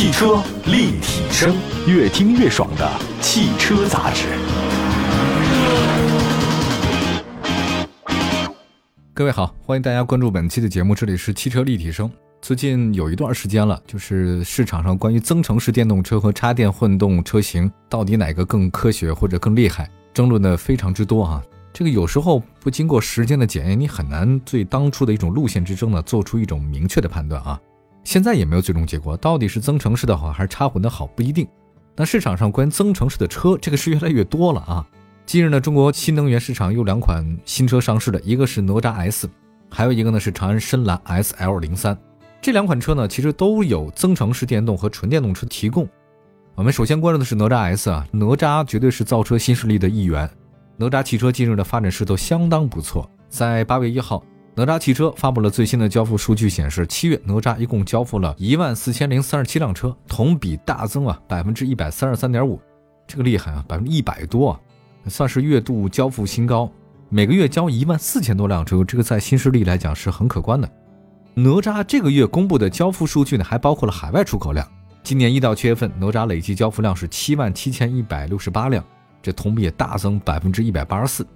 汽车立体声，越听越爽的汽车杂志。各位好，欢迎大家关注本期的节目，这里是汽车立体声。最近有一段时间了，就是市场上关于增程式电动车和插电混动车型到底哪个更科学或者更厉害，争论的非常之多啊。这个有时候不经过时间的检验，你很难对当初的一种路线之争呢做出一种明确的判断啊。现在也没有最终结果，到底是增程式的好还是插混的好不一定。那市场上关于增程式的车，这个是越来越多了啊。近日呢，中国新能源市场有两款新车上市的，一个是哪吒 S，还有一个呢是长安深蓝 SL 零三。这两款车呢，其实都有增程式电动和纯电动车提供。我们首先关注的是哪吒 S 啊，哪吒绝对是造车新势力的一员。哪吒汽车近日的发展势头相当不错，在八月一号，哪吒汽车发布了最新的交付数据，显示七月哪吒一共交付了一万四千零三十七辆车，同比大增啊百分之一百三十三点五，这个厉害啊，百分之一百多啊。算是月度交付新高，每个月交一万四千多辆车，这个在新势力来讲是很可观的。哪吒这个月公布的交付数据呢，还包括了海外出口量。今年一到七月份，哪吒累计交付量是七万七千一百六十八辆，这同比也大增百分之一百八十四。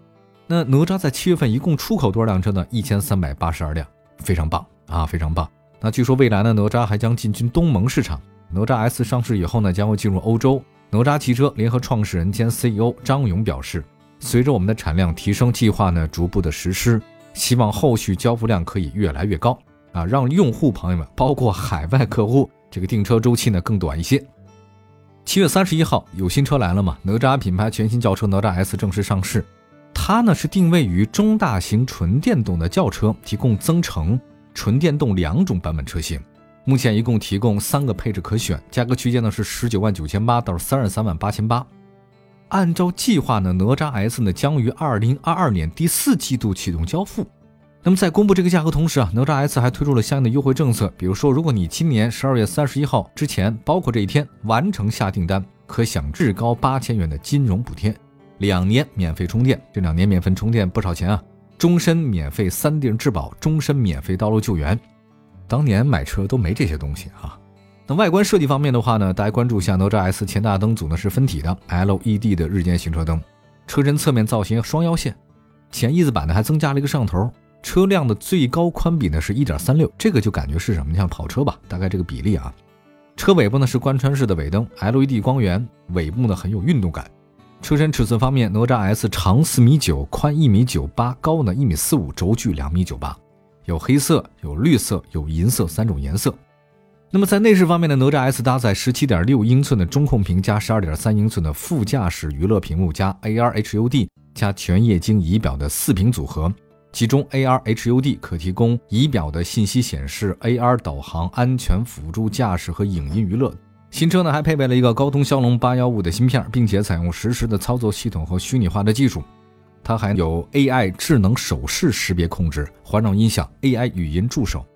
那哪吒在七月份一共出口多少辆车呢？一千三百八十二辆，非常棒啊，非常棒。那据说未来呢，哪吒还将进军东盟市场。哪吒 S 上市以后呢，将会进入欧洲。哪吒汽车联合创始人兼 CEO 张勇表示，随着我们的产量提升，计划呢逐步的实施，希望后续交付量可以越来越高啊，让用户朋友们，包括海外客户，这个订车周期呢更短一些。七月三十一号有新车来了嘛？哪吒品牌全新轿车哪吒 S 正式上市，它呢是定位于中大型纯电动的轿车，提供增程、纯电动两种版本车型。目前一共提供三个配置可选，价格区间呢是十九万九千八到三十三万八千八。按照计划呢，哪吒 S 呢将于二零二二年第四季度启动交付。那么在公布这个价格同时啊，哪吒 S 还推出了相应的优惠政策，比如说，如果你今年十二月三十一号之前，包括这一天完成下订单，可享至高八千元的金融补贴，两年免费充电，这两年免费充电不少钱啊，终身免费三定质保，终身免费道路救援。当年买车都没这些东西啊。那外观设计方面的话呢，大家关注一下哪吒 S 前大灯组呢是分体的 LED 的日间行车灯，车身侧面造型双腰线，前翼子板呢还增加了一个摄像头，车辆的最高宽比呢是一点三六，这个就感觉是什么像跑车吧，大概这个比例啊。车尾部呢是贯穿式的尾灯，LED 光源，尾部呢很有运动感。车身尺寸方面，哪吒 S 长四米九，宽一米九八，高呢一米四五，轴距两米九八。有黑色、有绿色、有银色三种颜色。那么在内饰方面呢哪吒 S 搭载十七点六英寸的中控屏加十二点三英寸的副驾驶娱乐屏幕加 AR HUD 加全液晶仪表的四屏组合，其中 AR HUD 可提供仪表的信息显示、AR 导航、安全辅助驾驶和影音娱乐。新车呢还配备了一个高通骁龙八幺五的芯片，并且采用实时的操作系统和虚拟化的技术。它还有 AI 智能手势识别控制、环绕音响、AI 语音助手。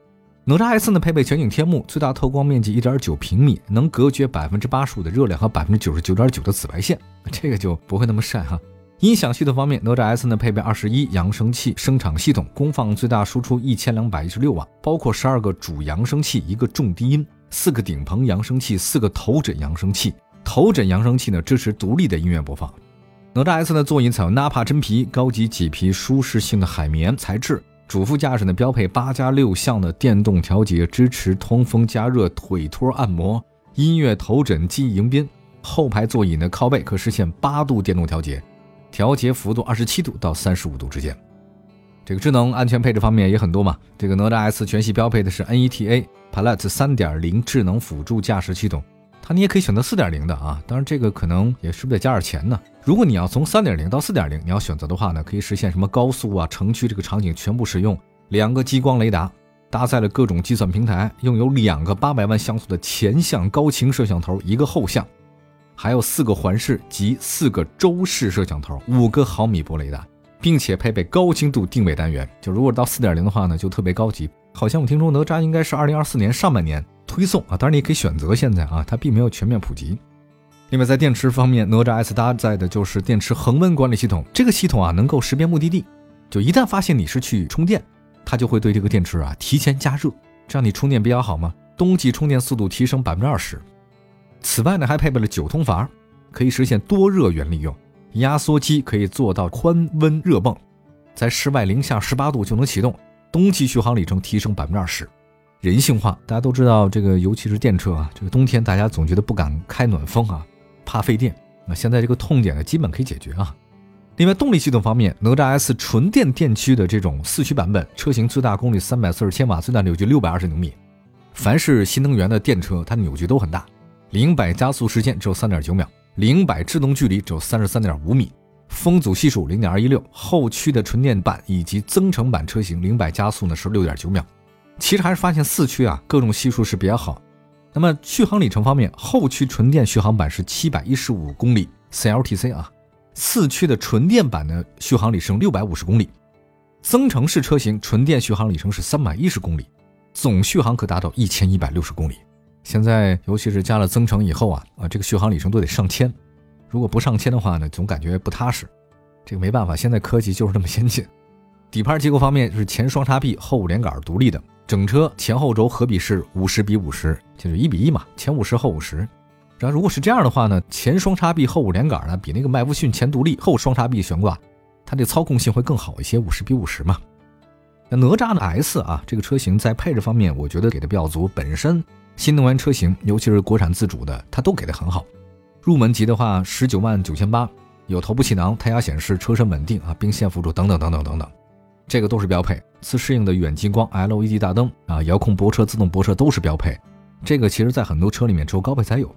哪吒 S 呢配备全景天幕，最大透光面积1.9平米，能隔绝百分之八十五的热量和百分之九十九点九的紫外线，这个就不会那么晒哈。音响系统方面，哪吒 S 呢配备二十一扬声器声场系统，功放最大输出一千两百一十六瓦，包括十二个主扬声器、一个重低音、四个顶棚扬声器、四个头枕扬声器。头枕扬声器呢支持独立的音乐播放。哪吒 S 的座椅采用纳帕真皮，高级麂皮舒适性的海绵材质。主副驾驶呢标配八加六项的电动调节，支持通风加热、腿托按摩、音乐头枕记忆迎宾。后排座椅呢靠背可实现八度电动调节，调节幅度二十七度到三十五度之间。这个智能安全配置方面也很多嘛。这个哪吒 S 全系标配的是 NETA Pilot 三点零智能辅助驾驶系统。它你也可以选择四点零的啊，当然这个可能也是不是得加点钱呢？如果你要从三点零到四点零，你要选择的话呢，可以实现什么高速啊、城区这个场景全部使用。两个激光雷达，搭载了各种计算平台，拥有两个八百万像素的前向高清摄像头，一个后向，还有四个环视及四个周视摄像头，五个毫米波雷达，并且配备高精度定位单元。就如果到四点零的话呢，就特别高级。好像我听说哪吒应该是二零二四年上半年。推送啊，当然你可以选择。现在啊，它并没有全面普及。另外，在电池方面，哪吒 S 搭载的就是电池恒温管理系统。这个系统啊，能够识别目的地，就一旦发现你是去充电，它就会对这个电池啊提前加热，这样你充电比较好嘛。冬季充电速度提升百分之二十，此外呢，还配备了九通阀，可以实现多热源利用。压缩机可以做到宽温热泵，在室外零下十八度就能启动，冬季续航里程提升百分之二十。人性化，大家都知道这个，尤其是电车啊，这个冬天大家总觉得不敢开暖风啊，怕费电。那现在这个痛点呢，基本可以解决啊。另外，动力系统方面，哪吒 S 纯电电驱的这种四驱版本，车型最大功率三百四十千瓦，最大扭矩六百二十牛米。凡是新能源的电车，它扭矩都很大，零百加速时间只有三点九秒，零百制动距离只有三十三点五米，风阻系数零点二一六。后驱的纯电版以及增程版车型，零百加速呢是六点九秒。其实还是发现四驱啊，各种系数是比较好。那么续航里程方面，后驱纯电续航版是七百一十五公里 CLTC 啊。四驱的纯电版的续航里程六百五十公里，增程式车型纯电续航里程是三百一十公里，总续航可达到一千一百六十公里。现在尤其是加了增程以后啊啊，这个续航里程都得上千，如果不上千的话呢，总感觉不踏实。这个没办法，现在科技就是这么先进。底盘结构方面是前双叉臂，后五连杆独立的，整车前后轴合比是五十比五十，就是一比一嘛，前五十后五十。然后如果是这样的话呢，前双叉臂后五连杆呢，比那个麦弗逊前独立后双叉臂悬挂，它的操控性会更好一些，五十比五十嘛。那哪吒的 S 啊，这个车型在配置方面，我觉得给的比较足。本身新能源车型，尤其是国产自主的，它都给的很好。入门级的话，十九万九千八，有头部气囊、胎压显示、车身稳定啊、并线辅助等等等等等等，这个都是标配。自适应的远近光 LED 大灯啊，遥控泊车、自动泊车都是标配。这个其实在很多车里面只有高配才有。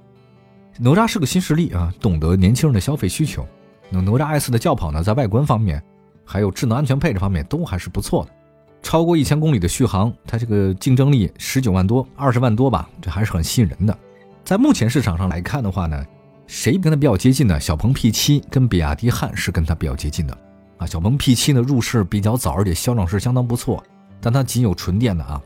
哪吒是个新势力啊，懂得年轻人的消费需求。那哪吒 S 的轿跑呢，在外观方面，还有智能安全配置方面都还是不错的。超过一千公里的续航，它这个竞争力十九万多、二十万多吧，这还是很吸引人的。在目前市场上来看的话呢，谁跟它比较接近呢？小鹏 P7 跟比亚迪汉是跟它比较接近的啊。小鹏 P7 呢入市比较早，而且销量是相当不错，但它仅有纯电的啊，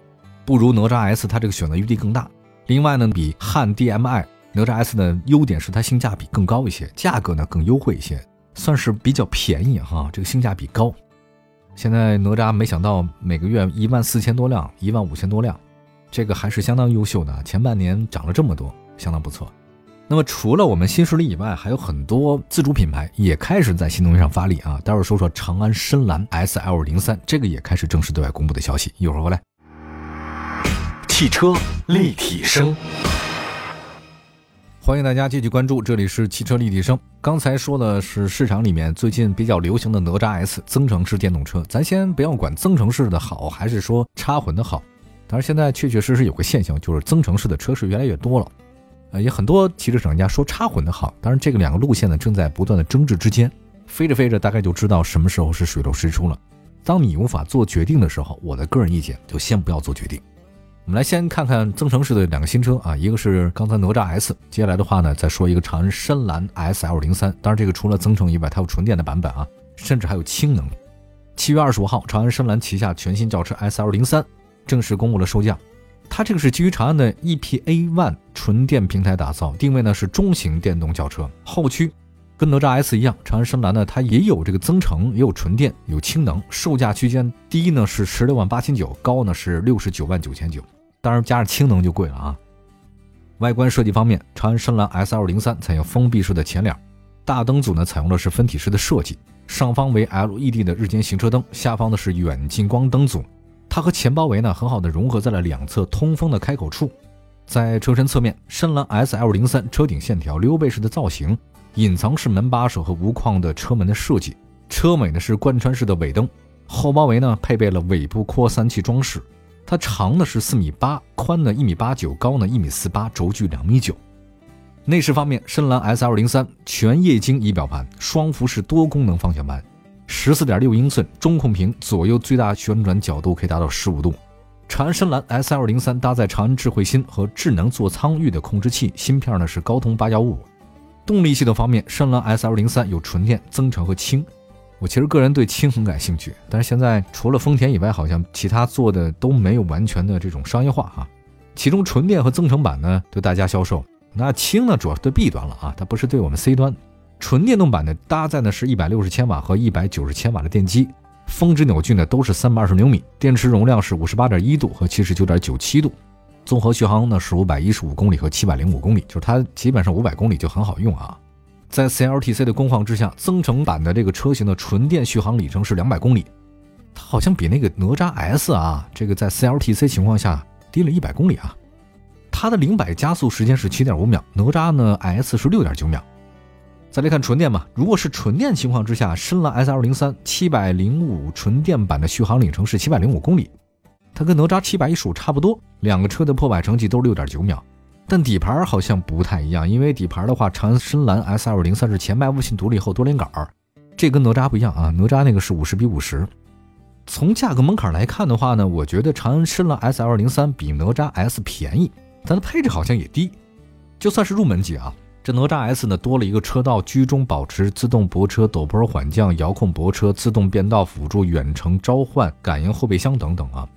不如哪吒 S 它这个选择余地更大。另外呢，比汉 DM-i。哪吒 S 的优点是它性价比更高一些，价格呢更优惠一些，算是比较便宜哈，这个性价比高。现在哪吒没想到每个月一万四千多辆，一万五千多辆，这个还是相当优秀的。前半年涨了这么多，相当不错。那么除了我们新势力以外，还有很多自主品牌也开始在新能源上发力啊。待会儿说说长安深蓝 SL 零三，这个也开始正式对外公布的消息。一会儿回来，汽车立体声。欢迎大家继续关注，这里是汽车立体声。刚才说的是市场里面最近比较流行的哪吒 S 增程式电动车，咱先不要管增程式的好还是说插混的好，但是现在确确实实有个现象，就是增程式的车是越来越多了。呃，也很多汽车厂家说插混的好，当然这个两个路线呢正在不断的争执之间，飞着飞着大概就知道什么时候是水落石出了。当你无法做决定的时候，我的个人意见就先不要做决定。我们来先看看增程式的两个新车啊，一个是刚才哪吒 S，接下来的话呢，再说一个长安深蓝 SL 零三。当然，这个除了增程以外，它有纯电的版本啊，甚至还有氢能。七月二十五号，长安深蓝旗下全新轿车 SL 零三正式公布了售价。它这个是基于长安的 EPA One 纯电平台打造，定位呢是中型电动轿车。后驱跟哪吒 S 一样，长安深蓝呢它也有这个增程，也有纯电，有氢能。售价区间低呢是十六万八千九，高呢是六十九万九千九。当然，加上氢能就贵了啊。外观设计方面，长安深蓝 S L 零三采用封闭式的前脸，大灯组呢采用的是分体式的设计，上方为 L E D 的日间行车灯，下方的是远近光灯组。它和前包围呢很好的融合在了两侧通风的开口处。在车身侧面，深蓝 S L 零三车顶线条溜背式的造型，隐藏式门把手和无框的车门的设计，车尾呢是贯穿式的尾灯，后包围呢配备了尾部扩散器装饰。它长呢是四米八，宽呢一米八九，高呢一米四八，轴距两米九。内饰方面，深蓝 S L 零三全液晶仪表盘，双幅式多功能方向盘，十四点六英寸中控屏，左右最大旋转角度可以达到十五度。长安深蓝 S L 零三搭载长安智慧芯和智能座舱域的控制器，芯片呢是高通八幺五。动力系统方面，深蓝 S L 零三有纯电、增程和氢。我其实个人对氢很感兴趣，但是现在除了丰田以外，好像其他做的都没有完全的这种商业化哈。其中纯电和增程版呢对大家销售，那氢呢主要是对 B 端了啊，它不是对我们 C 端。纯电动版呢搭载的是一百六十千瓦和一百九十千瓦的电机，峰值扭矩呢都是三百二十牛米，电池容量是五十八点一度和七十九点九七度。综合续航呢是五百一十五公里和七百零五公里，就是它基本上五百公里就很好用啊。在 CLTC 的工况之下，增程版的这个车型的纯电续航里程是两百公里，它好像比那个哪吒 S 啊，这个在 CLTC 情况下低了一百公里啊。它的零百加速时间是七点五秒，哪吒呢 S 是六点九秒。再来看纯电嘛，如果是纯电情况之下，深蓝 S L 零三七百零五纯电版的续航里程是七百零五公里。它跟哪吒七百一十五差不多，两个车的破百成绩都是六点九秒，但底盘好像不太一样，因为底盘的话，长安深蓝 S L 零三是前麦弗逊独立后多连杆儿，这跟哪吒不一样啊，哪吒那个是五十比五十。从价格门槛来看的话呢，我觉得长安深蓝 S L 零三比哪吒 S 便宜，它的配置好像也低，就算是入门级啊，这哪吒 S 呢多了一个车道居中保持、自动泊车、陡坡缓降、遥控泊车、自动变道辅助、远程召唤、感应后备箱等等啊。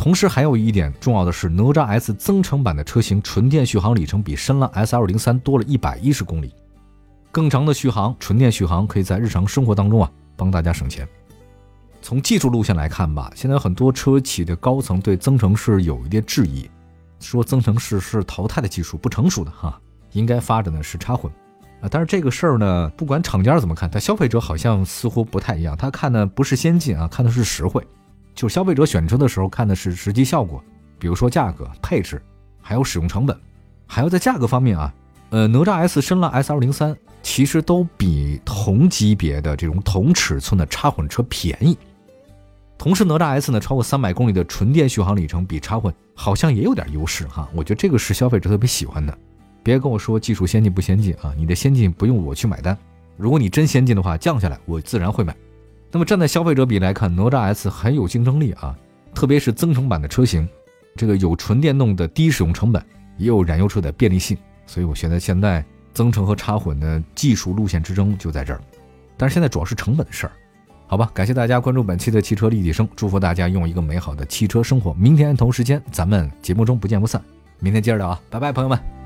同时还有一点重要的是，哪吒 S 增程版的车型纯电续航里程比深蓝 S L 零三多了一百一十公里，更长的续航，纯电续航可以在日常生活当中啊帮大家省钱。从技术路线来看吧，现在很多车企的高层对增程式有一点质疑，说增程式是淘汰的技术，不成熟的哈，应该发展的是插混啊。但是这个事儿呢，不管厂家怎么看，但消费者好像似乎不太一样，他看的不是先进啊，看的是实惠。就消费者选车的时候看的是实际效果，比如说价格、配置，还有使用成本，还要在价格方面啊，呃，哪吒 S、深蓝 S L 零三其实都比同级别的这种同尺寸的插混车便宜。同时，哪吒 S 呢超过三百公里的纯电续航里程比插混好像也有点优势哈，我觉得这个是消费者特别喜欢的。别跟我说技术先进不先进啊，你的先进不用我去买单，如果你真先进的话，降下来我自然会买。那么站在消费者比来看，哪吒 S 很有竞争力啊，特别是增程版的车型，这个有纯电动的低使用成本，也有燃油车的便利性，所以我觉得现在增程和插混的技术路线之争就在这儿。但是现在主要是成本的事儿，好吧？感谢大家关注本期的汽车立体声，祝福大家用一个美好的汽车生活。明天同时间咱们节目中不见不散，明天接着聊啊，拜拜，朋友们。